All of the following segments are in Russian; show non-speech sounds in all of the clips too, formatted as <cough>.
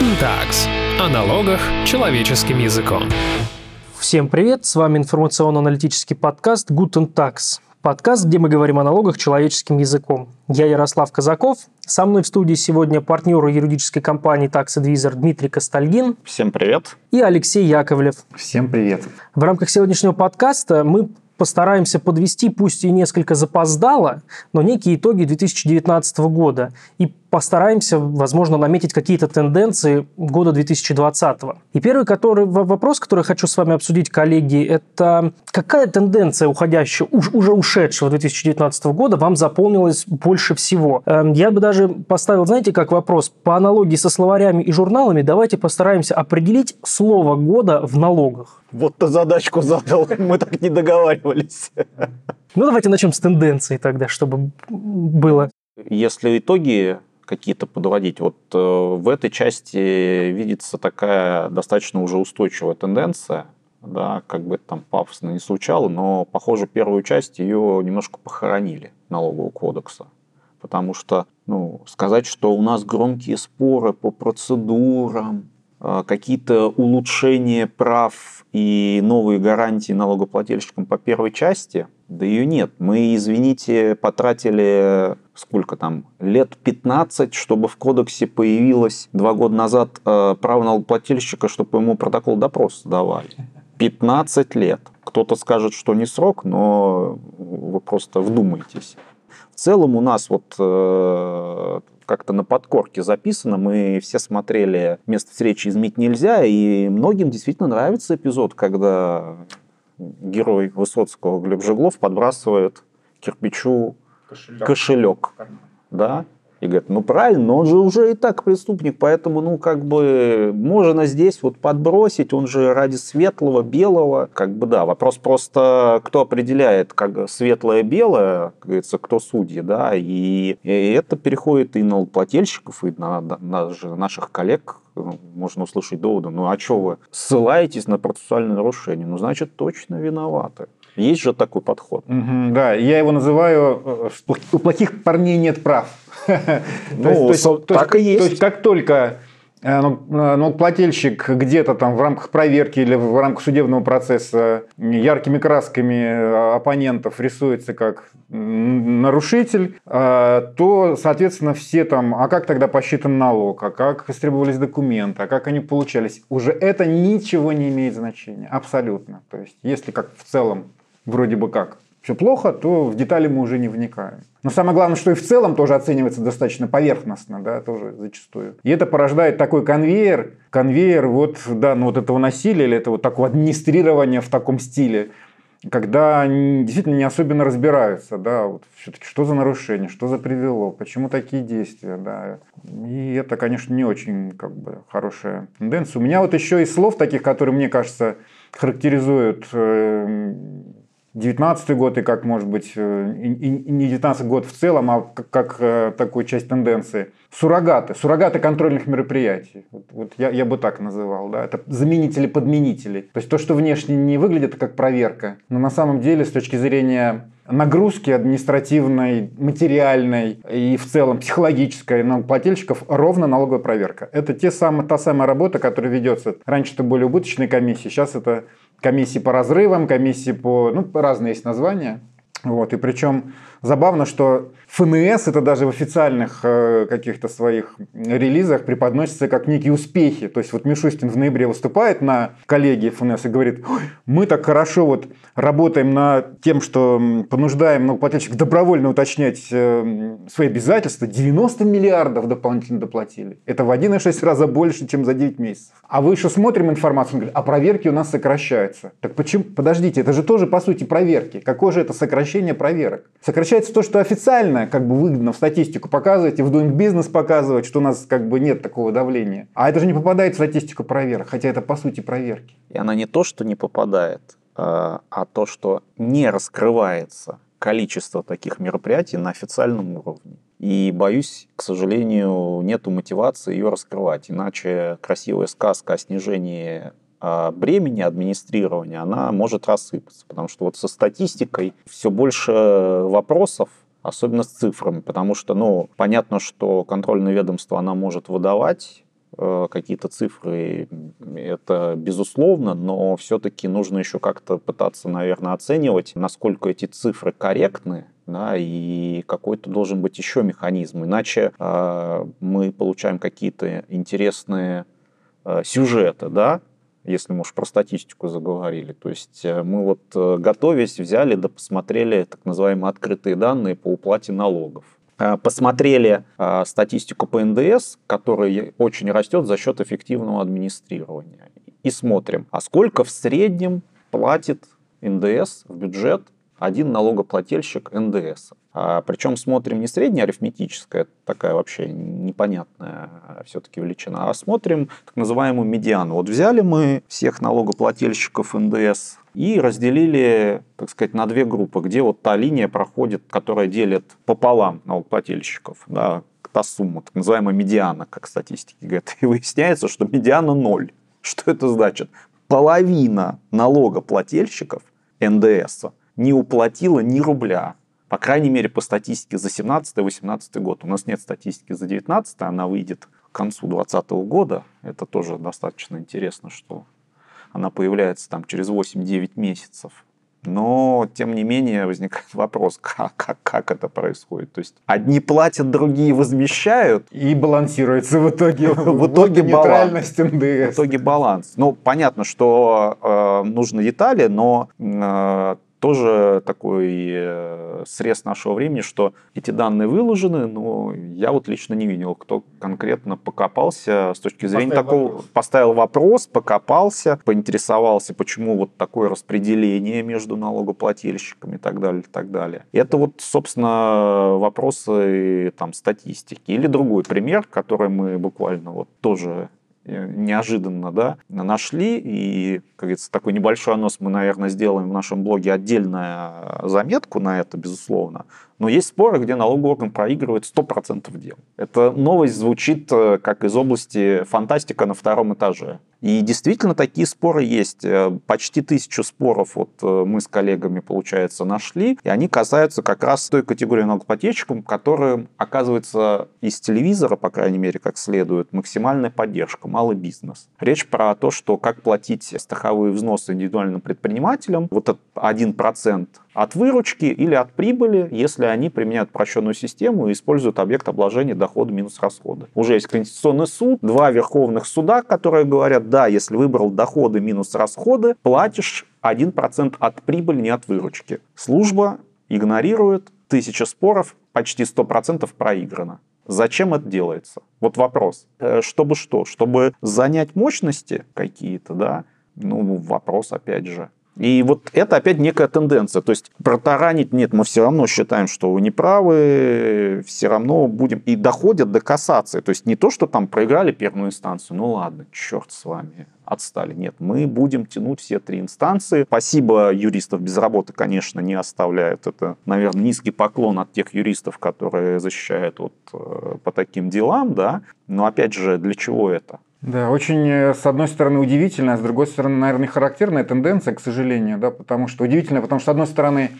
Tags. О налогах человеческим языком. Всем привет, с вами информационно-аналитический подкаст Guten Tax. Подкаст, где мы говорим о налогах человеческим языком. Я Ярослав Казаков. Со мной в студии сегодня партнер юридической компании Tax Advisor Дмитрий Костальгин. Всем привет. И Алексей Яковлев. Всем привет. В рамках сегодняшнего подкаста мы постараемся подвести, пусть и несколько запоздало, но некие итоги 2019 года и постараемся, возможно, наметить какие-то тенденции года 2020. И первый который, вопрос, который хочу с вами обсудить, коллеги, это какая тенденция уходящего, уж, уже ушедшего 2019 года вам запомнилась больше всего? Эм, я бы даже поставил, знаете, как вопрос, по аналогии со словарями и журналами, давайте постараемся определить слово года в налогах. Вот ты задачку задал, <laughs> мы так не договаривались. Ну, давайте начнем с тенденции тогда, чтобы было. Если итоги какие-то подводить. Вот э, в этой части видится такая достаточно уже устойчивая тенденция, да, как бы это там пафосно не звучало, но, похоже, первую часть ее немножко похоронили налогового кодекса. Потому что, ну, сказать, что у нас громкие споры по процедурам, какие-то улучшения прав и новые гарантии налогоплательщикам по первой части, да ее нет. Мы, извините, потратили сколько там, лет 15, чтобы в кодексе появилось два года назад э, право налогоплательщика, чтобы ему протокол допроса давали. 15 лет. Кто-то скажет, что не срок, но вы просто вдумайтесь. В целом у нас вот э, как-то на подкорке записано, мы все смотрели «Место встречи изменить нельзя», и многим действительно нравится эпизод, когда герой Высоцкого Глеб Жеглов подбрасывает кирпичу кошелек. кошелек да? И говорят, ну правильно, но он же уже и так преступник, поэтому, ну, как бы, можно здесь вот подбросить, он же ради светлого, белого, как бы, да, вопрос просто, кто определяет, как светлое-белое, как говорится, кто судьи, да, и, и это переходит и на плательщиков, и на, на, на наших коллег, можно услышать доводы, ну, а что вы ссылаетесь на процессуальное нарушение? Ну, значит, точно виноваты. Есть же такой подход. Угу, да, я его называю э, «у плохих парней нет прав». <laughs> Ну, так и есть. То есть, как только э, ну, э, ну, плательщик где-то там в рамках проверки или в рамках судебного процесса яркими красками оппонентов рисуется как нарушитель, то, соответственно, все там, а как тогда посчитан налог, а как истребовались документы, а как они получались, уже это ничего не имеет значения, абсолютно. То есть, если как в целом вроде бы как все плохо, то в детали мы уже не вникаем. Но самое главное, что и в целом тоже оценивается достаточно поверхностно, да, тоже зачастую. И это порождает такой конвейер, конвейер вот, да, ну вот этого насилия или этого такого администрирования в таком стиле, когда действительно не особенно разбираются, да, вот все-таки что за нарушение, что за привело, почему такие действия, да. И это, конечно, не очень как бы хорошая тенденция. У меня вот еще из слов таких, которые, мне кажется, характеризуют э, 19 год и как, может быть, э, и, не 19 год в целом, а как, как э, такую часть тенденции. Суррогаты, суррогаты контрольных мероприятий. Вот, вот я, я бы так называл. Да? Это заменители-подменители. То есть то, что внешне не выглядит как проверка, но на самом деле с точки зрения нагрузки административной, материальной и в целом психологической на плательщиков ровно налоговая проверка. Это те самые, та самая работа, которая ведется. Раньше это были убыточные комиссии, сейчас это комиссии по разрывам, комиссии по... Ну, разные есть названия. Вот, и причем забавно, что ФНС это даже в официальных э, каких-то своих релизах преподносится как некие успехи. То есть вот Мишустин в ноябре выступает на коллегии ФНС и говорит, мы так хорошо вот работаем над тем, что понуждаем налогоплательщиков добровольно уточнять э, свои обязательства. 90 миллиардов дополнительно доплатили. Это в 1,6 раза больше, чем за 9 месяцев. А вы еще смотрим информацию, он говорит, а проверки у нас сокращаются. Так почему? Подождите, это же тоже по сути проверки. Какое же это сокращение проверок? Сокращается то, что официально реально как бы выгодно в статистику показывать и в Doing Business показывать, что у нас как бы нет такого давления. А это же не попадает в статистику проверок, хотя это по сути проверки. И она не то, что не попадает, а, а то, что не раскрывается количество таких мероприятий на официальном уровне. И боюсь, к сожалению, нету мотивации ее раскрывать. Иначе красивая сказка о снижении а, бремени администрирования, она может рассыпаться. Потому что вот со статистикой все больше вопросов, особенно с цифрами, потому что, ну, понятно, что контрольное ведомство она может выдавать э, какие-то цифры, это безусловно, но все-таки нужно еще как-то пытаться, наверное, оценивать, насколько эти цифры корректны, да, и какой-то должен быть еще механизм. Иначе э, мы получаем какие-то интересные э, сюжеты, да, если мы уж про статистику заговорили. То есть э, мы вот, э, готовясь, взяли да посмотрели так называемые открытые данные по уплате налогов. Э, посмотрели статистику по НДС, которая очень растет за счет эффективного администрирования. И смотрим, а сколько в среднем платит НДС в бюджет один налогоплательщик НДС. А, причем смотрим не средняя арифметическая, такая вообще непонятная все-таки величина, а смотрим так называемую медиану. Вот взяли мы всех налогоплательщиков НДС и разделили, так сказать, на две группы, где вот та линия проходит, которая делит пополам налогоплательщиков, да, та сумма, так называемая медиана, как статистики говорят. <laughs> И выясняется, что медиана ноль. Что это значит? Половина налогоплательщиков НДС не уплатила ни рубля. По крайней мере, по статистике за 17-18 год. У нас нет статистики за 19 она выйдет к концу 2020 года. Это тоже достаточно интересно, что она появляется там через 8-9 месяцев. Но, тем не менее, возникает вопрос, <laughs> как, как, как это происходит. То есть одни платят, другие возмещают. И балансируется в итоге. <laughs> В итоге баланс. В итоге баланс. Ну, понятно, что э, нужны детали, но э, тоже такой э, срез нашего времени, что эти данные выложены, но я вот лично не видел, кто конкретно покопался с точки зрения поставил такого, вопрос. поставил вопрос, покопался, поинтересовался, почему вот такое распределение между налогоплательщиками и так далее, и так далее. Это вот, собственно, вопросы там статистики. Или другой пример, который мы буквально вот тоже неожиданно, да, нашли. И, как говорится, такой небольшой анонс мы, наверное, сделаем в нашем блоге отдельную заметку на это, безусловно. Но есть споры, где налоговый орган проигрывает 100% дел. Эта новость звучит э, как из области фантастика на втором этаже. И действительно такие споры есть. Э, почти тысячу споров вот э, мы с коллегами, получается, нашли. И они касаются как раз той категории налогоплательщиков, которым оказывается из телевизора, по крайней мере, как следует, максимальная поддержка, малый бизнес. Речь про то, что как платить страховые взносы индивидуальным предпринимателям. Вот этот 1% от выручки или от прибыли, если они применяют прощенную систему и используют объект обложения дохода минус расходы. Уже есть Конституционный суд, два верховных суда, которые говорят, да, если выбрал доходы минус расходы, платишь 1% от прибыли, не от выручки. Служба игнорирует, тысяча споров, почти 100% проиграно. Зачем это делается? Вот вопрос. Э, чтобы что? Чтобы занять мощности какие-то, да? Ну, вопрос опять же. И вот это опять некая тенденция. То есть протаранить нет, мы все равно считаем, что вы не правы, все равно будем... И доходят до кассации. То есть не то, что там проиграли первую инстанцию, ну ладно, черт с вами, отстали. Нет, мы будем тянуть все три инстанции. Спасибо юристов без работы, конечно, не оставляют. Это, наверное, низкий поклон от тех юристов, которые защищают вот э, по таким делам, да. Но опять же, для чего это? Да, очень, э, с одной стороны, удивительная, а с другой стороны, наверное, характерная тенденция, к сожалению, да, потому что удивительно, потому что, с одной стороны,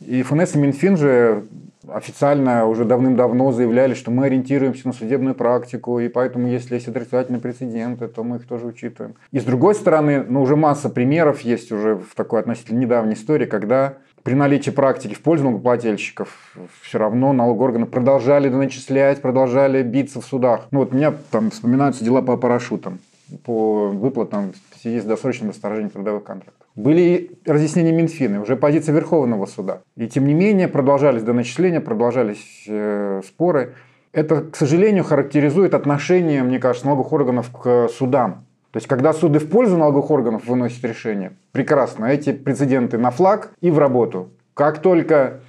и ФНС, и Минфин же официально уже давным-давно заявляли, что мы ориентируемся на судебную практику, и поэтому, если есть отрицательные прецеденты, то мы их тоже учитываем. И с другой стороны, ну, уже масса примеров есть уже в такой относительно недавней истории, когда при наличии практики в пользу налогоплательщиков все равно налогоорганы продолжали доначислять, продолжали биться в судах. Ну вот у меня там вспоминаются дела по парашютам, по выплатам в связи с досрочным расторжением трудовых контрактов. Были разъяснения Минфина, уже позиция Верховного суда. И тем не менее продолжались доначисления, продолжались э, споры. Это, к сожалению, характеризует отношение, мне кажется, налоговых органов к судам. То есть, когда суды в пользу налоговых органов выносят решение, прекрасно, эти прецеденты на флаг и в работу. Как только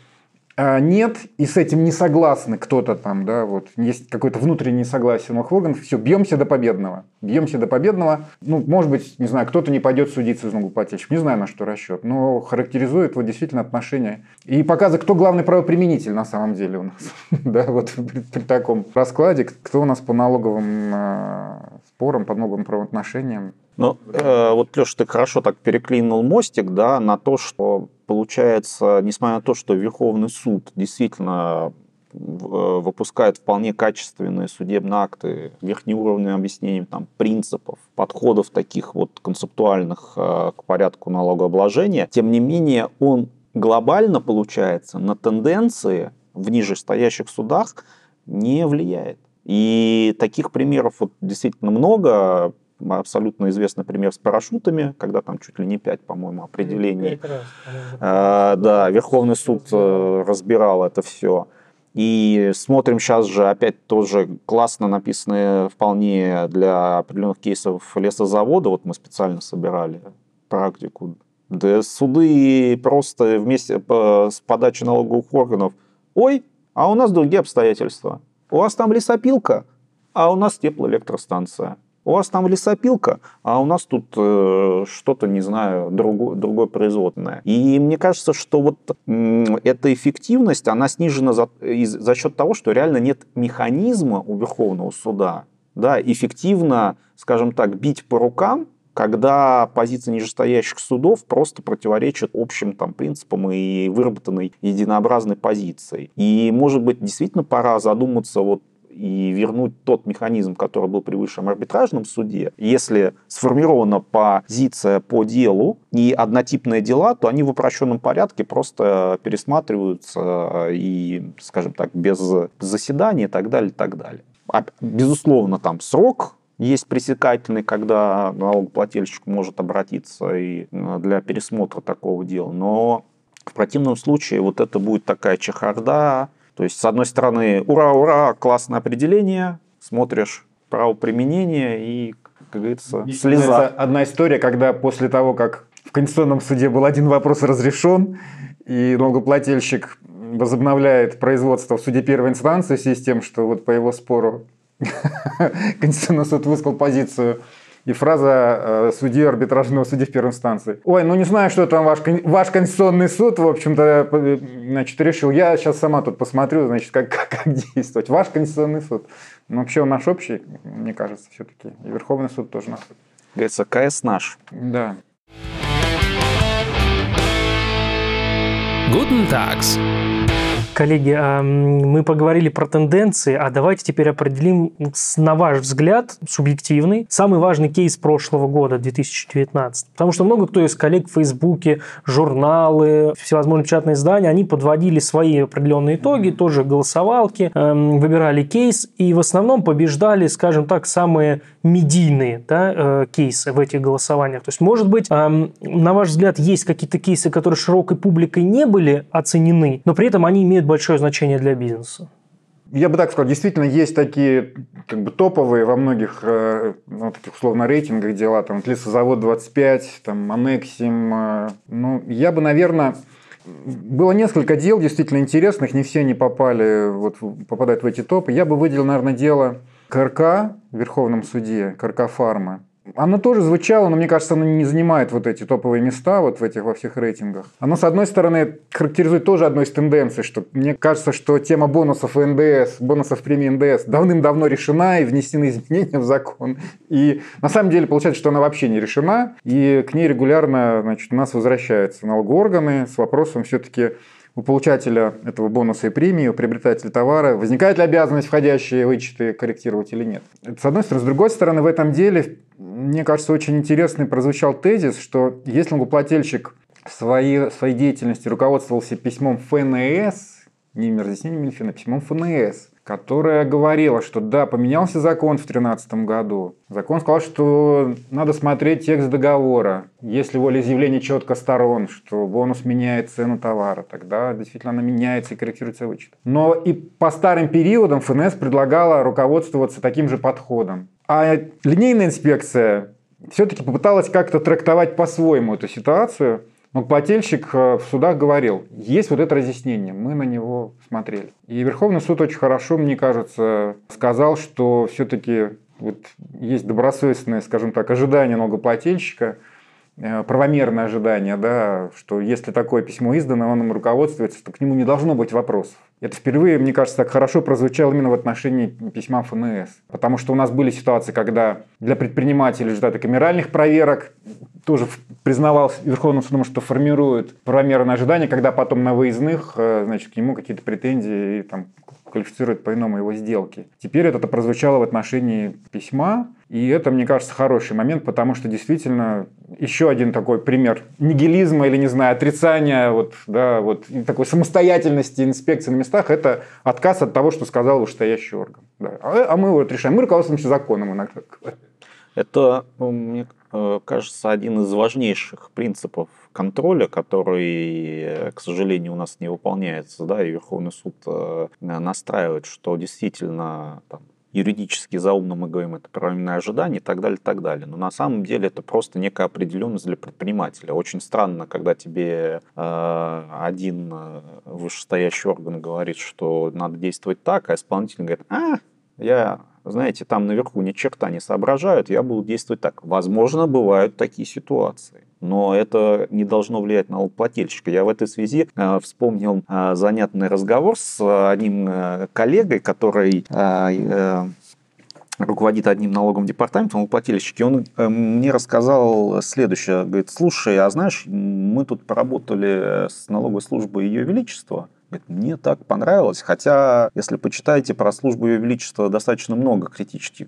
нет, и с этим не согласны кто-то там, да, вот есть какое-то внутреннее согласие новых органов, все, бьемся до победного. Бьемся до победного. Ну, может быть, не знаю, кто-то не пойдет судиться из налогоплательщиков, не знаю, на что расчет, но характеризует вот действительно отношения. И показывает, кто главный правоприменитель на самом деле у нас. <laughs> да, вот <laughs> при, таком раскладе, кто у нас по налоговым а, спорам, по налоговым правоотношениям. Ну, э, вот, Леша, ты хорошо так переклинул мостик, да, на то, что получается, несмотря на то, что Верховный суд действительно выпускают вполне качественные судебные акты, верхнеуровневые объяснения там, принципов, подходов таких вот концептуальных э, к порядку налогообложения, тем не менее он глобально, получается, на тенденции в нижестоящих судах не влияет. И таких примеров вот действительно много. Абсолютно известный пример с парашютами, когда там чуть ли не пять, по-моему, определений. А, да, Верховный суд э, разбирал это все. И смотрим сейчас же опять тоже классно написанные вполне для определенных кейсов лесозавода. Вот мы специально собирали практику. Да суды просто вместе с подачей налоговых органов. Ой, а у нас другие обстоятельства. У вас там лесопилка, а у нас теплоэлектростанция. У вас там лесопилка, а у нас тут э, что-то, не знаю, другое, другое производное. И мне кажется, что вот э, эта эффективность, она снижена за, из, за счет того, что реально нет механизма у Верховного суда, да, эффективно, скажем так, бить по рукам когда позиции нижестоящих судов просто противоречат общим там, принципам и выработанной единообразной позиции. И, может быть, действительно пора задуматься вот и вернуть тот механизм, который был при высшем арбитражном суде. Если сформирована позиция по делу и однотипные дела, то они в упрощенном порядке просто пересматриваются и, скажем так, без заседания и так далее, и так далее. А, безусловно, там срок есть пресекательный, когда налогоплательщик может обратиться и э, для пересмотра такого дела. Но в противном случае вот это будет такая чехарда. То есть, с одной стороны, ура, ура, классное определение, смотришь право применения и, как говорится, слеза. Это одна история, когда после того, как в Конституционном суде был один вопрос разрешен, и налогоплательщик возобновляет производство в суде первой инстанции в связи с тем, что вот по его спору <laughs> Конституционный суд высказал позицию и фраза э, судьи арбитражного судьи в первой инстанции. Ой, ну не знаю, что там ваш, ваш Конституционный суд, в общем-то, значит, решил. Я сейчас сама тут посмотрю, значит, как, как, как действовать. Ваш Конституционный суд. Но вообще он наш общий, мне кажется, все-таки. И Верховный суд тоже наш. Говорится, КС наш. Да. Guten Tags. Коллеги, а, мы поговорили про тенденции, а давайте теперь определим, на ваш взгляд, субъективный, самый важный кейс прошлого года, 2019. Потому что много кто из коллег в Фейсбуке, журналы, всевозможные печатные издания, они подводили свои определенные итоги, тоже голосовалки, эм, выбирали кейс, и в основном побеждали, скажем так, самые медийные да, э, кейсы в этих голосованиях. То есть, может быть, эм, на ваш взгляд, есть какие-то кейсы, которые широкой публикой не были оценены, но при этом они имеют имеют большое значение для бизнеса. Я бы так сказал, действительно есть такие как бы топовые во многих э, ну, таких условно рейтингах дела, там Лесозавод 25, там Анексим. Э, ну, я бы, наверное, было несколько дел действительно интересных, не все они попали, вот, попадают в эти топы. Я бы выделил, наверное, дело КРК в Верховном суде, КРК Фарма. Оно тоже звучало, но мне кажется, оно не занимает вот эти топовые места вот в этих во всех рейтингах. Оно, с одной стороны, характеризует тоже одной из тенденций, что мне кажется, что тема бонусов НДС, бонусов премии НДС давным-давно решена и внесены изменения в закон. И на самом деле получается, что она вообще не решена, и к ней регулярно значит, у нас возвращаются налогоорганы с вопросом все-таки у получателя этого бонуса и премии, у приобретателя товара, возникает ли обязанность входящие вычеты корректировать или нет. Это с одной стороны. С другой стороны, в этом деле, мне кажется, очень интересный прозвучал тезис, что если налогоплательщик своей, своей деятельности руководствовался письмом ФНС, не разъяснением Минфина, а письмом ФНС, которая говорила, что да, поменялся закон в 2013 году. Закон сказал, что надо смотреть текст договора. Если волеизъявление четко сторон, что бонус меняет цену товара, тогда действительно она меняется и корректируется вычет. Но и по старым периодам ФНС предлагала руководствоваться таким же подходом. А линейная инспекция все-таки попыталась как-то трактовать по-своему эту ситуацию – но плательщик э, в судах говорил, есть вот это разъяснение, мы на него смотрели. И Верховный суд очень хорошо, мне кажется, сказал, что все-таки вот есть добросовестное, скажем так, ожидание налогоплательщика, правомерное ожидание, да, что если такое письмо издано, он им руководствуется, то к нему не должно быть вопросов. Это впервые, мне кажется, так хорошо прозвучало именно в отношении письма ФНС. Потому что у нас были ситуации, когда для предпринимателей результаты камеральных проверок тоже признавался Верховным судом, что формирует правомерное ожидание, когда потом на выездных, э, значит, к нему какие-то претензии и там квалифицирует по-иному его сделки. Теперь это прозвучало в отношении письма, и это, мне кажется, хороший момент, потому что действительно еще один такой пример нигилизма или, не знаю, отрицания вот, да, вот, такой самостоятельности инспекции на местах – это отказ от того, что сказал вышестоящий орган. Да. А, а мы вот решаем. Мы руководствуемся законом иногда. Это, ну, мне э, кажется, один из важнейших принципов контроля, который, к сожалению, у нас не выполняется, да, и Верховный суд э, настраивает, что действительно там, юридически заумно мы говорим, это правильное ожидание и так далее, и так далее. Но на самом деле это просто некая определенность для предпринимателя. Очень странно, когда тебе э, один э, вышестоящий орган говорит, что надо действовать так, а исполнитель говорит, а, я знаете, там наверху ни черта не соображают, я буду действовать так. Возможно, бывают такие ситуации но это не должно влиять на налогоплательщика. Я в этой связи э, вспомнил э, занятный разговор с одним э, коллегой, который руководит одним налоговым департаментом, налогоплательщики, он мне рассказал следующее. Говорит, слушай, а знаешь, мы тут поработали с налоговой службой Ее Величества, Мне так понравилось. Хотя, если почитаете про службу Ее Величества, достаточно много критических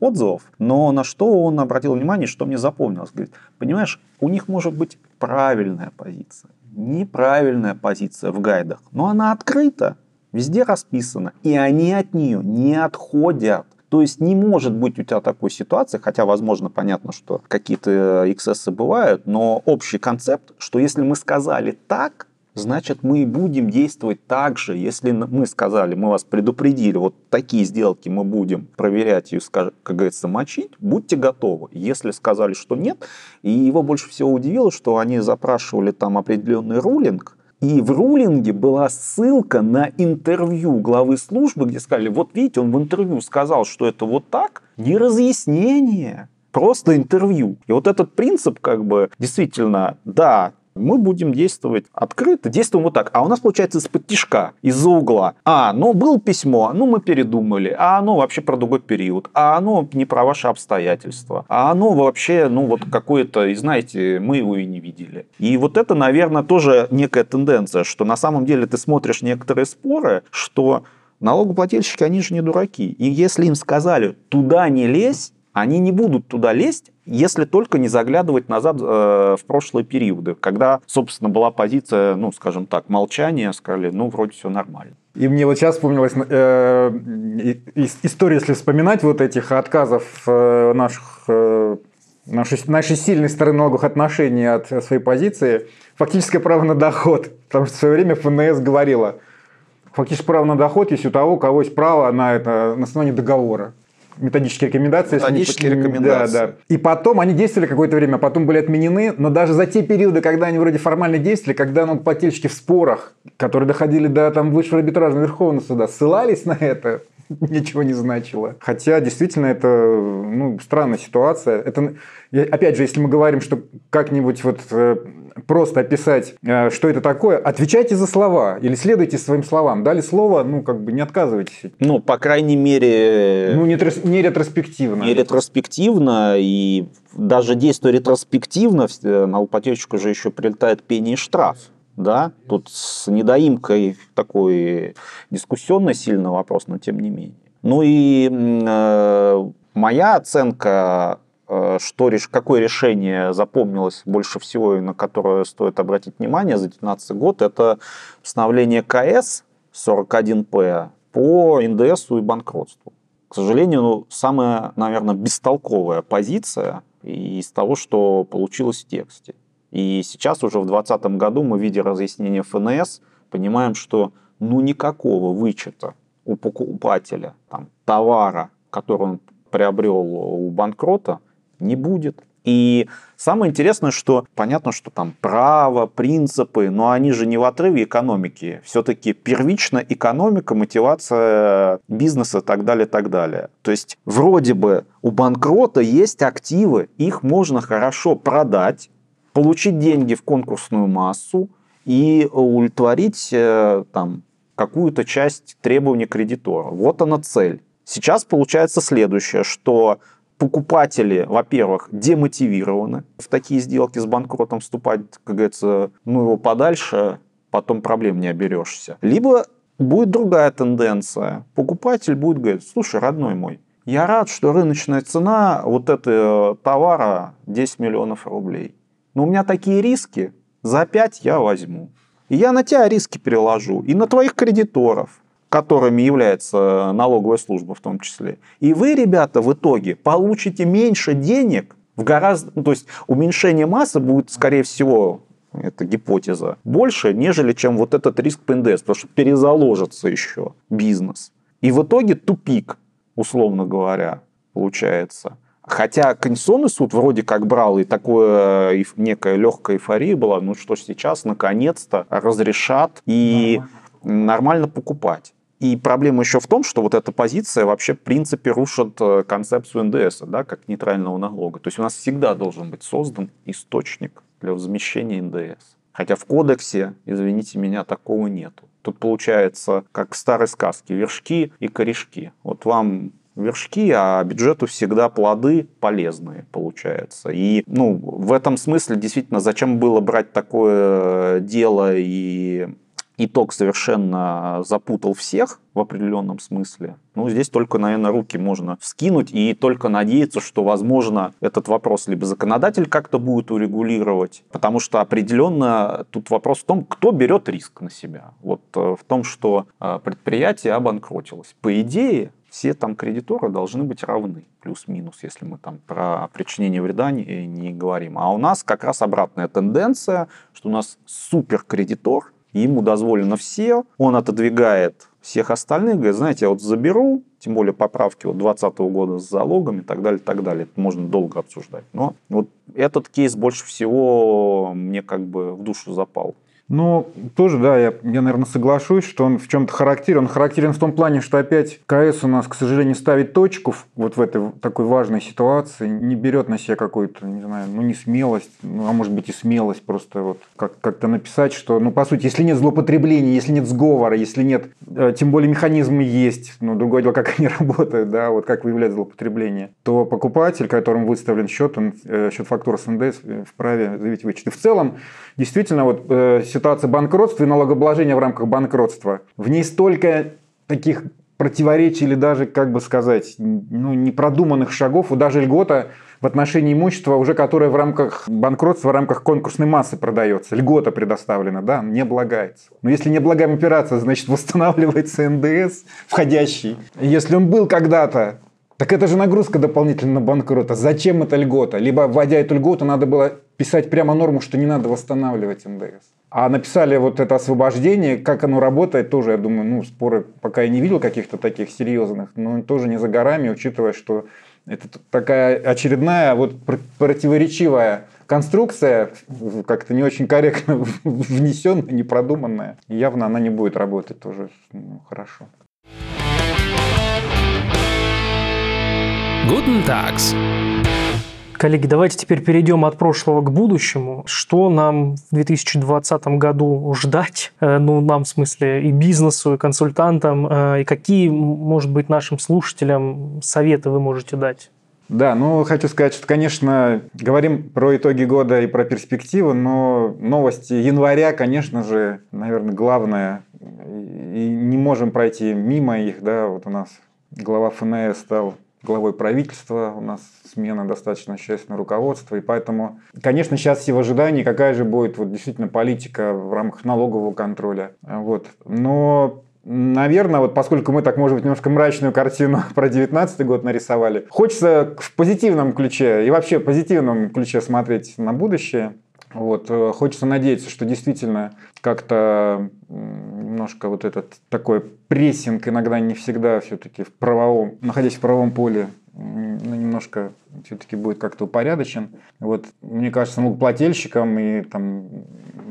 отзывов. Но на что он обратил внимание, что мне запомнилось. Говорит, понимаешь, у них может быть правильная позиция, неправильная позиция в гайдах, но она открыта, везде расписана, и они от нее не отходят. То есть не может быть у тебя такой ситуации, хотя, возможно, понятно, что какие-то эксцессы бывают, но общий концепт, что если мы сказали так, значит мы и будем действовать так же. Если мы сказали, мы вас предупредили, вот такие сделки мы будем проверять и, как говорится, мочить, будьте готовы. Если сказали, что нет, и его больше всего удивило, что они запрашивали там определенный рулинг, и в рулинге была ссылка на интервью главы службы, где сказали, вот видите, он в интервью сказал, что это вот так, не разъяснение, просто интервью. И вот этот принцип, как бы, действительно, да, мы будем действовать открыто, действуем вот так. А у нас получается из-под тишка, из-за угла. А, ну было письмо, ну мы передумали, а оно вообще про другой период, а оно не про ваши обстоятельства, а оно вообще, ну вот какое-то, и знаете, мы его и не видели. И вот это, наверное, тоже некая тенденция, что на самом деле ты смотришь некоторые споры, что налогоплательщики, они же не дураки. И если им сказали, туда не лезь, они не будут туда лезть, если только не заглядывать назад э, в прошлые периоды, когда, собственно, была позиция, ну, скажем так, молчания, сказали, ну, вроде все нормально. И мне вот сейчас вспомнилась э, история, если вспоминать вот этих отказов э, наших э, нашей, нашей сильной стороны налоговых отношений от своей позиции, фактическое право на доход. Потому что в свое время ФНС говорила, фактически право на доход есть у того, у кого есть право на это на основании договора методические рекомендации. Методические не... рекомендации. Да, да. И потом они действовали какое-то время, а потом были отменены, но даже за те периоды, когда они вроде формально действовали, когда налогоплательщики в спорах, которые доходили до там, высшего арбитражного Верховного суда, ссылались на это, <laughs> ничего не значило. Хотя действительно это ну, странная ситуация. Это, опять же, если мы говорим, что как-нибудь вот э, просто описать, э, что это такое, отвечайте за слова или следуйте своим словам. Дали слово, ну, как бы не отказывайтесь. Ну, по крайней мере... Ну, не, не ретроспективно. Не ретроспективно, и даже действуя ретроспективно, на употечку же еще прилетает пение и штраф. Да, тут с недоимкой такой дискуссионный сильный вопрос, но тем не менее. Ну и э, моя оценка Э, что, какое решение запомнилось больше всего и на которое стоит обратить внимание за 2019 год, это установление КС 41П по НДС и банкротству. К сожалению, ну, самая, наверное, бестолковая позиция из того, что получилось в тексте. И сейчас уже в 2020 году мы, видя разъяснение ФНС, понимаем, что ну никакого вычета у покупателя там, товара, который он приобрел у банкрота, не будет. И самое интересное, что понятно, что там право, принципы, но они же не в отрыве экономики. Все-таки первична экономика, мотивация бизнеса и так далее, так далее. То есть вроде бы у банкрота есть активы, их можно хорошо продать, получить деньги в конкурсную массу и удовлетворить э, там, какую-то часть требований кредитора. Вот она цель. Сейчас получается следующее, что покупатели, во-первых, демотивированы в такие сделки с банкротом вступать, как говорится, ну его подальше, потом проблем не оберешься. Либо будет другая тенденция. Покупатель будет говорить, слушай, родной мой, я рад, что рыночная цена вот этого товара 10 миллионов рублей. Но у меня такие риски, за 5 я возьму. И я на тебя риски переложу, и на твоих кредиторов, которыми является налоговая служба в том числе. И вы, ребята, в итоге получите меньше денег, в гораздо, ну, то есть уменьшение массы будет, скорее всего, это гипотеза, больше, нежели чем вот этот риск по НДС, потому что перезаложится еще бизнес. И в итоге тупик условно говоря, получается. Хотя Конституционный суд вроде как брал, и такое некая легкая эйфория была, ну что сейчас наконец-то разрешат и нормально. нормально покупать. И проблема еще в том, что вот эта позиция вообще в принципе рушит э, концепцию НДС, да, как нейтрального налога. То есть у нас всегда должен быть создан источник для возмещения НДС. Хотя в кодексе, извините меня, такого нету. Тут получается, как в старой сказке, вершки и корешки. Вот вам вершки, а бюджету всегда плоды полезные, получается. И ну, в этом смысле действительно, зачем было брать такое дело и итог совершенно запутал всех в определенном смысле. Ну, здесь только, наверное, руки можно вскинуть и только надеяться, что, возможно, этот вопрос либо законодатель как-то будет урегулировать, потому что определенно тут вопрос в том, кто берет риск на себя. Вот э, в том, что э, предприятие обанкротилось. По идее, все там кредиторы должны быть равны, плюс-минус, если мы там про причинение вреда не, не говорим. А у нас как раз обратная тенденция, что у нас суперкредитор, ему дозволено все, он отодвигает всех остальных, говорит, знаете, я вот заберу, тем более поправки вот 2020 года с залогами и так далее, и так далее. Это можно долго обсуждать. Но вот этот кейс больше всего мне как бы в душу запал. Ну, тоже, да, я, я, наверное, соглашусь, что он в чем-то характерен. Он характерен в том плане, что опять КС у нас, к сожалению, ставит точку вот в этой такой важной ситуации, не берет на себя какую-то, не знаю, ну, не смелость, ну, а может быть и смелость просто вот как- как-то написать, что, ну, по сути, если нет злоупотребления, если нет сговора, если нет, э, тем более механизмы есть, ну, другое дело, как они <laughs> работают, да, вот как выявлять злоупотребление, то покупатель, которому выставлен счет, он, э, счет фактура с НДС э, вправе заявить вычет. И в целом, действительно, вот ситуация банкротства и налогообложения в рамках банкротства. В ней столько таких противоречий или даже, как бы сказать, ну, непродуманных шагов, и даже льгота в отношении имущества, уже которое в рамках банкротства, в рамках конкурсной массы продается. Льгота предоставлена, да, не облагается. Но если не облагаем операция, значит восстанавливается НДС входящий. Если он был когда-то так это же нагрузка дополнительно на банкрота. Зачем эта льгота? Либо, вводя эту льготу, надо было писать прямо норму, что не надо восстанавливать НДС. А написали вот это освобождение, как оно работает, тоже, я думаю, ну, споры пока я не видел каких-то таких серьезных, но тоже не за горами, учитывая, что это такая очередная вот противоречивая конструкция, как-то не очень корректно <laughs> внесенная, непродуманная. явно она не будет работать тоже ну, хорошо. Guten Tags. Коллеги, давайте теперь перейдем от прошлого к будущему. Что нам в 2020 году ждать? Э, ну, нам, в смысле, и бизнесу, и консультантам, э, и какие, может быть, нашим слушателям советы вы можете дать? Да, ну хочу сказать, что, конечно, говорим про итоги года и про перспективы, но новости января, конечно же, наверное, главное, и не можем пройти мимо их, да, вот у нас глава ФНС стал главой правительства, у нас смена достаточно существенного руководства, и поэтому, конечно, сейчас все в ожидании, какая же будет вот действительно политика в рамках налогового контроля. Вот. Но Наверное, вот поскольку мы так, может быть, немножко мрачную картину <laughs> про 2019 год нарисовали, хочется в позитивном ключе и вообще в позитивном ключе смотреть на будущее. Вот, э, хочется надеяться, что действительно как-то немножко вот этот такой прессинг иногда не всегда все-таки в правовом, находясь в правовом поле, ну, немножко все-таки будет как-то упорядочен. Вот, мне кажется, налогоплательщикам и, там,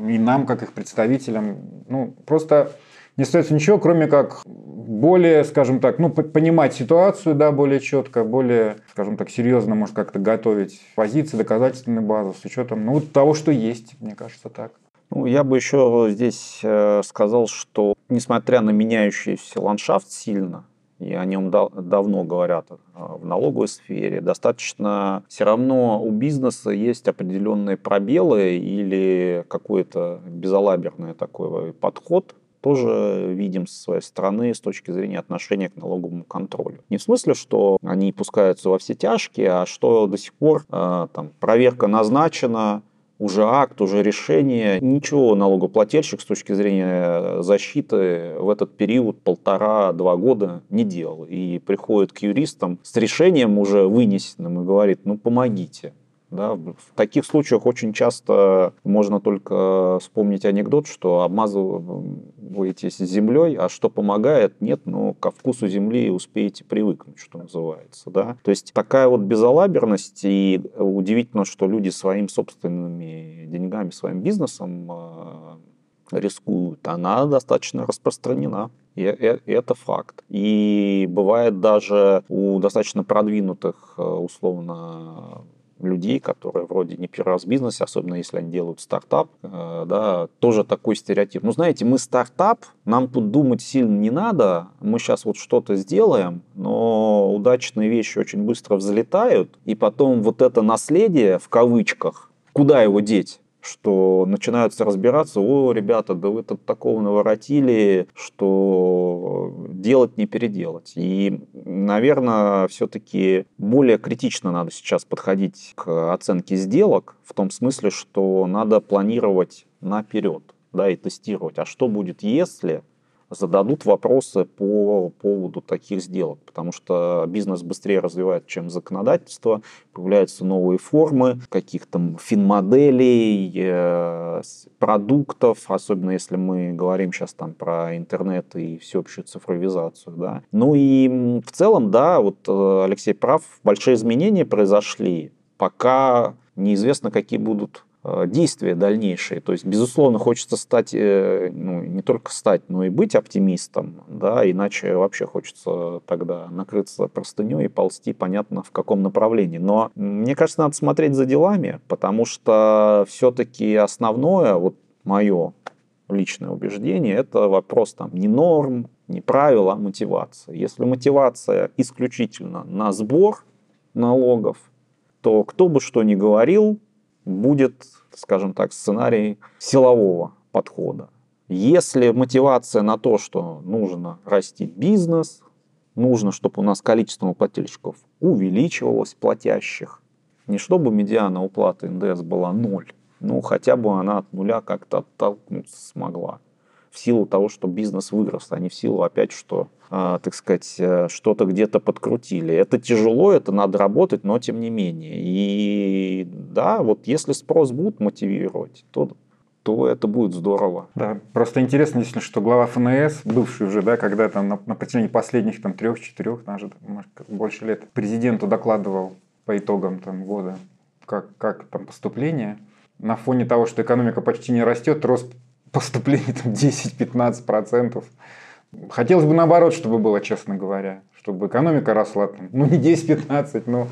и нам, как их представителям, ну, просто не остается ничего, кроме как более, скажем так, ну, понимать ситуацию, да, более четко, более, скажем так, серьезно, может, как-то готовить позиции, доказательственную базу с учетом, ну, того, что есть, мне кажется, так. Ну, я бы еще здесь э, сказал, что несмотря на меняющийся ландшафт сильно, и о нем дав давно говорят э, в налоговой сфере, достаточно все равно у бизнеса есть определенные пробелы или какой-то безалаберный такой подход тоже видим со своей стороны с точки зрения отношения к налоговому контролю. Не в смысле, что они пускаются во все тяжкие, а что до сих пор э, там, проверка назначена, уже акт, уже решение. Ничего налогоплательщик с точки зрения защиты в этот период полтора-два года не делал. И приходит к юристам с решением уже вынесенным и говорит, ну помогите. Да, в таких случаях очень часто можно только вспомнить анекдот, что обмазываетесь землей, а что помогает, нет, но ко вкусу земли успеете привыкнуть, что называется. Да? То есть такая вот безалаберность, и удивительно, что люди своими собственными деньгами, своим бизнесом э, рискуют, она достаточно распространена. И это факт. И бывает даже у достаточно продвинутых, э, условно, людей, которые вроде не первый раз в бизнесе, особенно если они делают стартап, э, да, тоже такой стереотип. Ну, знаете, мы стартап, нам тут думать сильно не надо, мы сейчас вот что-то сделаем, но удачные вещи очень быстро взлетают, и потом вот это наследие, в кавычках, куда его деть? Что начинаются разбираться, о, ребята, да вы тут такого наворотили, что делать не переделать. И, наверное, все-таки более критично надо сейчас подходить к оценке сделок, в том смысле, что надо планировать наперед да, и тестировать, а что будет, если зададут вопросы по поводу таких сделок, потому что бизнес быстрее развивает, чем законодательство, появляются новые формы каких-то финмоделей, э, продуктов, особенно если мы говорим сейчас там про интернет и всеобщую цифровизацию. Да. Ну и в целом, да, вот э, Алексей прав, большие изменения произошли, пока неизвестно, какие будут действия дальнейшие. То есть, безусловно, хочется стать, э, ну, не только стать, но и быть оптимистом, да, иначе вообще хочется тогда накрыться простыней и ползти, понятно, в каком направлении. Но мне кажется, надо смотреть за делами, потому что все-таки основное, вот мое личное убеждение, это вопрос там не норм, не правил, а мотивация. Если мотивация исключительно на сбор налогов, то кто бы что ни говорил, будет, скажем так, сценарий силового подхода. Если мотивация на то, что нужно расти бизнес, нужно, чтобы у нас количество плательщиков увеличивалось, платящих, не чтобы медиана уплаты НДС была ноль, но хотя бы она от нуля как-то оттолкнуться смогла в силу того, что бизнес вырос, а не в силу опять, что, э, так сказать, э, что-то где-то подкрутили. Это тяжело, это надо работать, но тем не менее. И да, вот если спрос будут мотивировать, то то это будет здорово. Да, просто интересно, действительно, что глава ФНС, бывший уже, да, когда там на, на протяжении последних там трех-четырех, даже может, больше лет, президенту докладывал по итогам там года, как, как там поступление, на фоне того, что экономика почти не растет, рост поступлений там 10-15%. Хотелось бы наоборот, чтобы было, честно говоря, чтобы экономика росла, там, ну не 10-15, но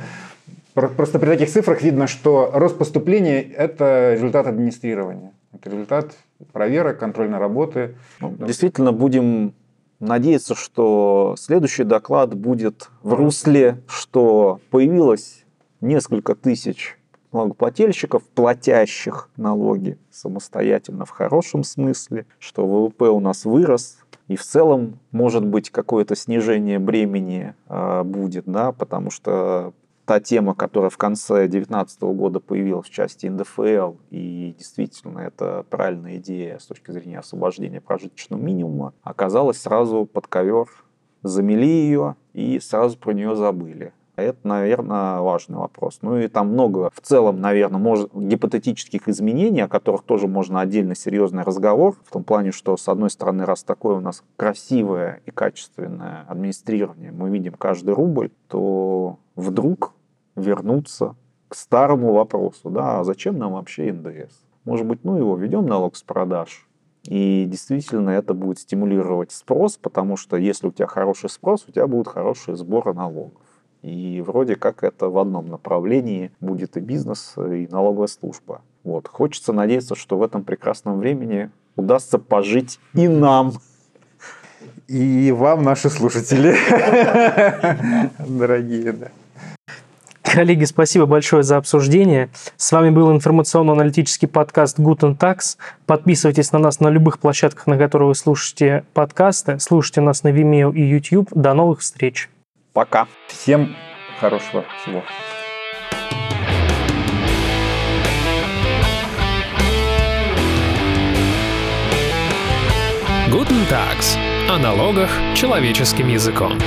просто при таких цифрах видно, что рост поступлений – это результат администрирования, это результат проверок, контрольной работы. Ну, действительно, будем надеяться, что следующий доклад будет в русле, что появилось несколько тысяч налогоплательщиков, платящих налоги самостоятельно в хорошем смысле, что ВВП у нас вырос, и в целом, может быть, какое-то снижение бремени э, будет, да, потому что та тема, которая в конце 2019 года появилась в части НДФЛ, и действительно это правильная идея с точки зрения освобождения прожиточного минимума, оказалась сразу под ковер, замели ее и сразу про нее забыли. Это, наверное, важный вопрос. Ну и там много в целом, наверное, может, гипотетических изменений, о которых тоже можно отдельно серьезный разговор. В том плане, что, с одной стороны, раз такое у нас красивое и качественное администрирование, мы видим каждый рубль, то вдруг вернуться к старому вопросу, да, а зачем нам вообще НДС? Может быть, ну его ведем налог с продаж, и действительно это будет стимулировать спрос, потому что если у тебя хороший спрос, у тебя будут хорошие сборы налогов. И вроде как это в одном направлении будет и бизнес, и налоговая служба. Вот. Хочется надеяться, что в этом прекрасном времени удастся пожить и нам. И вам, наши слушатели, <laughs> дорогие. Да. Коллеги, спасибо большое за обсуждение. С вами был информационно-аналитический подкаст Guten Tax. Подписывайтесь на нас на любых площадках, на которых вы слушаете подкасты. Слушайте нас на Vimeo и YouTube. До новых встреч! Пока. Всем хорошего всего. Guten Tags. О налогах человеческим языком.